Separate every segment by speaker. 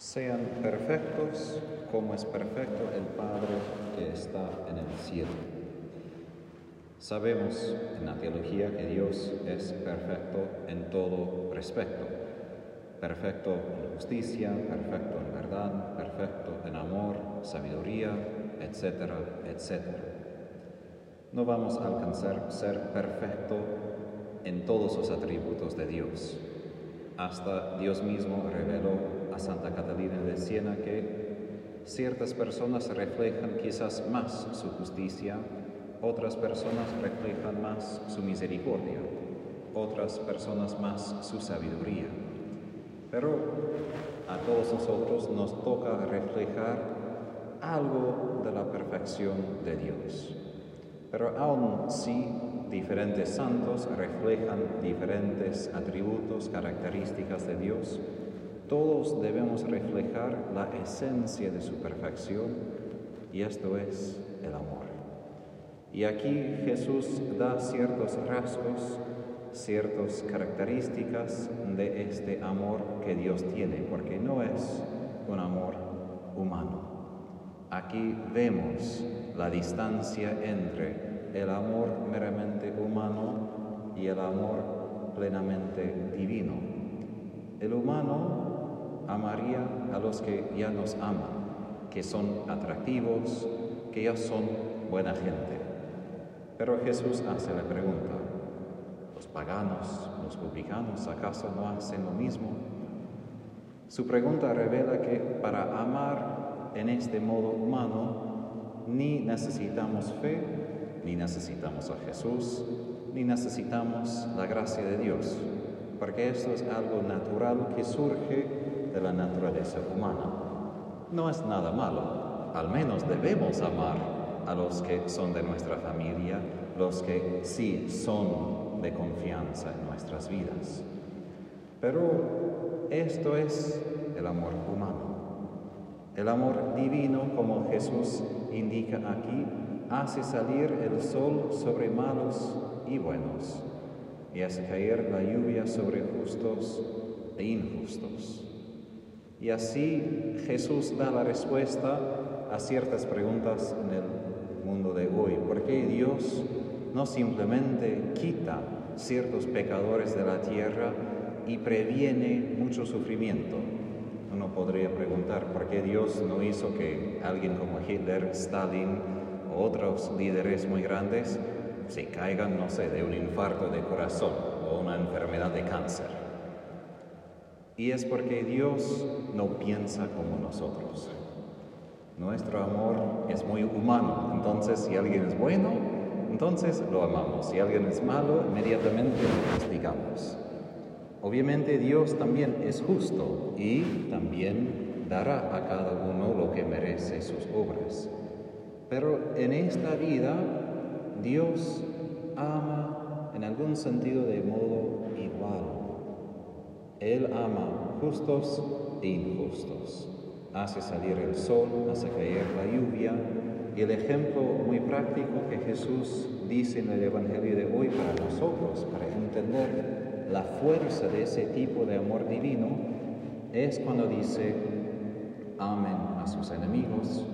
Speaker 1: Sean perfectos como es perfecto el Padre que está en el cielo. Sabemos en la teología que Dios es perfecto en todo respecto. Perfecto en justicia, perfecto en verdad, perfecto en amor, sabiduría, etcétera, etcétera. No vamos a alcanzar ser perfecto en todos los atributos de Dios. Hasta Dios mismo reveló a Santa Catalina de Siena que ciertas personas reflejan quizás más su justicia, otras personas reflejan más su misericordia, otras personas más su sabiduría. Pero a todos nosotros nos toca reflejar algo de la perfección de Dios. Pero aún si diferentes santos reflejan diferentes atributos, características de Dios, todos debemos reflejar la esencia de su perfección y esto es el amor. Y aquí Jesús da ciertos rasgos, ciertas características de este amor que Dios tiene, porque no es un amor humano. Aquí vemos la distancia entre el amor meramente humano y el amor plenamente divino. El humano amaría a los que ya nos aman, que son atractivos, que ya son buena gente. Pero Jesús hace la pregunta, ¿los paganos, los publicanos, acaso no hacen lo mismo? Su pregunta revela que para amar en este modo humano ni necesitamos fe, ni necesitamos a Jesús, ni necesitamos la gracia de Dios, porque esto es algo natural que surge de la naturaleza humana. No es nada malo, al menos debemos amar a los que son de nuestra familia, los que sí son de confianza en nuestras vidas. Pero esto es el amor humano. El amor divino, como Jesús indica aquí, hace salir el sol sobre malos y buenos y hace caer la lluvia sobre justos e injustos. Y así Jesús da la respuesta a ciertas preguntas en el mundo de hoy. ¿Por qué Dios no simplemente quita ciertos pecadores de la tierra y previene mucho sufrimiento? Uno podría preguntar por qué Dios no hizo que alguien como Hitler, Stalin o otros líderes muy grandes se caigan, no sé, de un infarto de corazón o una enfermedad de cáncer. Y es porque Dios no piensa como nosotros. Nuestro amor es muy humano, entonces si alguien es bueno, entonces lo amamos. Si alguien es malo, inmediatamente lo castigamos. Obviamente Dios también es justo y también dará a cada uno lo que merece sus obras. Pero en esta vida Dios ama en algún sentido de modo igual. Él ama justos e injustos. Hace salir el sol, hace caer la lluvia. Y el ejemplo muy práctico que Jesús dice en el Evangelio de hoy para nosotros, para entender la fuerza de ese tipo de amor divino, es cuando dice, amen a sus enemigos,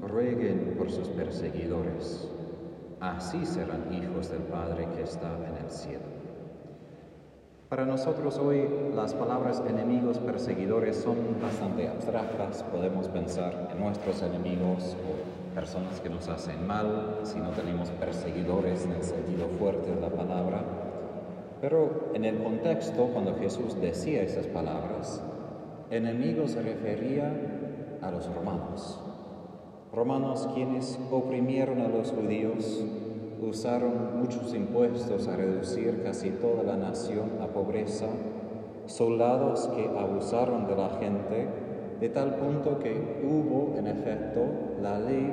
Speaker 1: rueguen por sus perseguidores. Así serán hijos del Padre que está en el cielo. Para nosotros hoy las palabras enemigos, perseguidores son bastante abstractas. Podemos pensar en nuestros enemigos o personas que nos hacen mal, si no tenemos perseguidores en el sentido fuerte de la palabra. Pero en el contexto, cuando Jesús decía esas palabras, enemigos se refería a los romanos. Romanos quienes oprimieron a los judíos, usaron muchos impuestos a reducir casi toda la nación a pobreza, soldados que abusaron de la gente, de tal punto que hubo en efecto la ley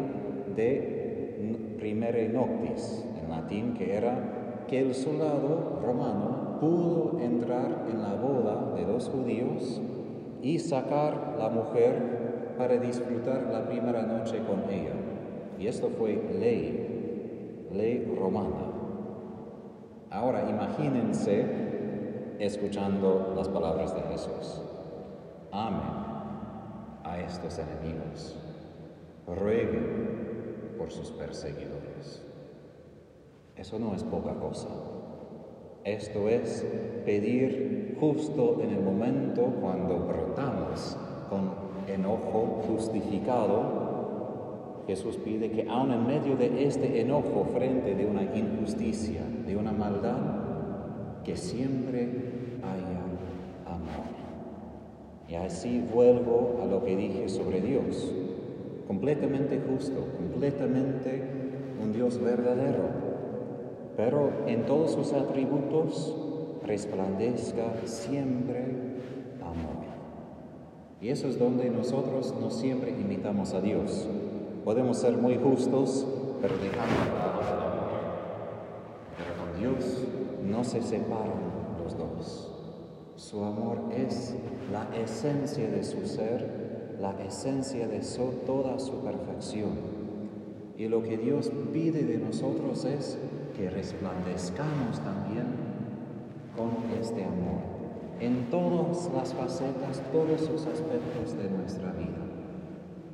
Speaker 1: de primere noctis, en latín, que era que el soldado romano pudo entrar en la boda de dos judíos y sacar la mujer para disfrutar la primera noche con ella. Y esto fue ley ley romana. Ahora imagínense escuchando las palabras de Jesús. Amén. estos enemigos, rueguen por sus perseguidores. Eso no es poca cosa. Esto es pedir justo en el momento cuando brotamos con enojo justificado. Jesús pide que aun en medio de este enojo frente de una injusticia, de una maldad, que siempre haya amor. Y así vuelvo a lo que dije sobre Dios, completamente justo, completamente un Dios verdadero pero en todos sus atributos resplandezca siempre amor. Y eso es donde nosotros no siempre imitamos a Dios. Podemos ser muy justos, pero dejamos amor. Pero con Dios no se separan los dos. Su amor es la esencia de su ser, la esencia de toda su perfección. Y lo que Dios pide de nosotros es que resplandezcamos también con este amor en todas las facetas, todos los aspectos de nuestra vida.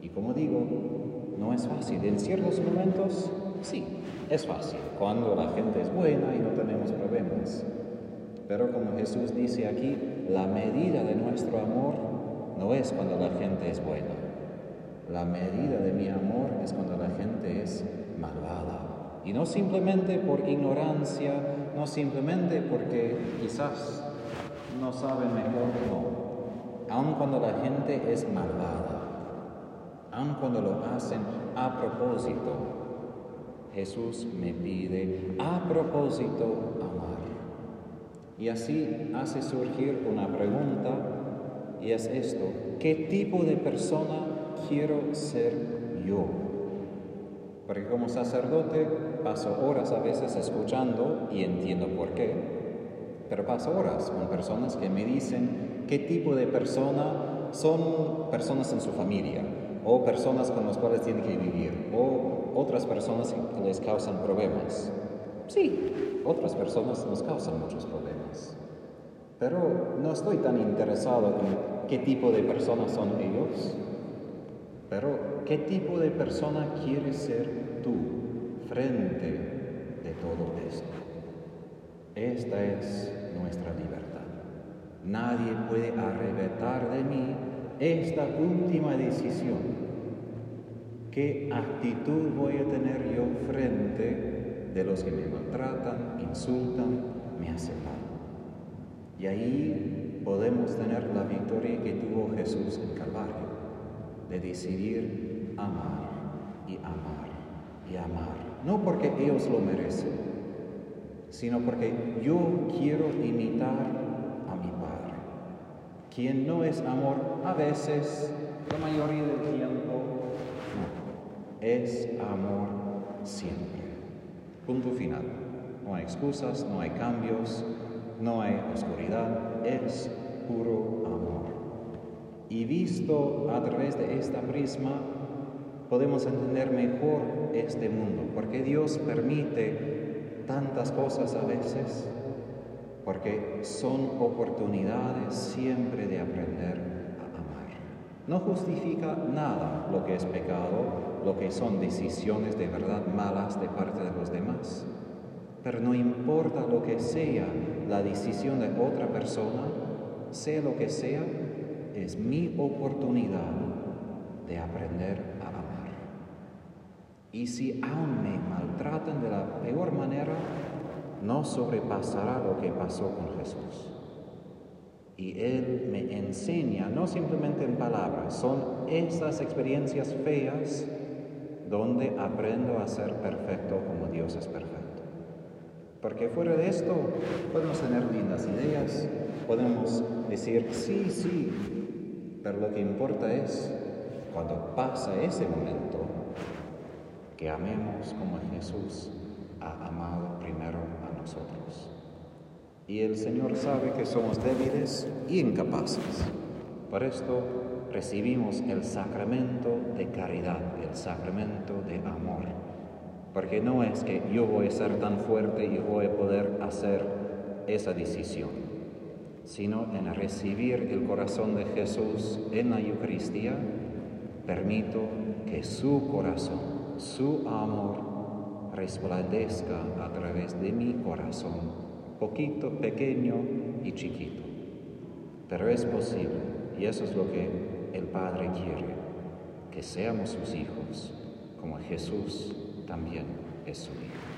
Speaker 1: Y como digo, no es fácil. En ciertos momentos, sí, es fácil, cuando la gente es buena y no tenemos problemas. Pero como Jesús dice aquí, la medida de nuestro amor no es cuando la gente es buena. La medida de mi amor es cuando la gente es malvada, y no simplemente por ignorancia, no simplemente porque quizás no saben mejor, no. Aun cuando la gente es malvada, aun cuando lo hacen a propósito, Jesús me pide a propósito amar. Y así hace surgir una pregunta y es esto, ¿qué tipo de persona quiero ser yo? Porque como sacerdote paso horas a veces escuchando y entiendo por qué, pero paso horas con personas que me dicen qué tipo de persona son personas en su familia o personas con las cuales tienen que vivir o otras personas que les causan problemas. Sí, otras personas nos causan muchos problemas, pero no estoy tan interesado en qué tipo de personas son ellos pero, ¿qué tipo de persona quieres ser tú frente de todo esto? Esta es nuestra libertad. Nadie puede arrebatar de mí esta última decisión. ¿Qué actitud voy a tener yo frente de los que me maltratan, insultan, me hacen mal? Y ahí podemos tener la victoria que tuvo Jesús en Calvario de decidir amar y amar y amar. No porque ellos lo merecen, sino porque yo quiero imitar. Quien no es amor a veces, la mayoría del tiempo, no, es amor siempre. Punto final. No hay excusas, no hay cambios, no hay oscuridad, es puro amor. Y visto a través de esta prisma, podemos entender mejor este mundo, porque Dios permite tantas cosas a veces, porque son oportunidades siempre de aprender a amar. No justifica nada lo que es pecado, lo que son decisiones de verdad malas de parte de los demás, pero no importa lo que sea la decisión de otra persona, sea lo que sea, es mi oportunidad de aprender a amar. Y si aún me maltratan de la peor manera, no sobrepasará lo que pasó con Jesús. Y Él me enseña, no simplemente en palabras, son esas experiencias feas donde aprendo a ser perfecto como Dios es perfecto. Porque fuera de esto podemos tener lindas ideas, podemos decir, sí, sí, pero lo que importa es, cuando pasa ese momento, que amemos como Jesús ha amado primero Y el Señor sabe que somos débiles y incapaces. Por esto recibimos el sacramento de caridad, el sacramento de amor. Porque no es que yo voy a ser tan fuerte y voy a poder hacer esa decisión sino en recibir el corazón de Jesús en la Eucaristía Permito que su corazón, su amor resplandezca a través de mi corazón, poquito, pequeño y chiquito. Pero es posible y eso es lo que el Padre quiere, que seamos sus hijos, como Jesús también es su Hijo.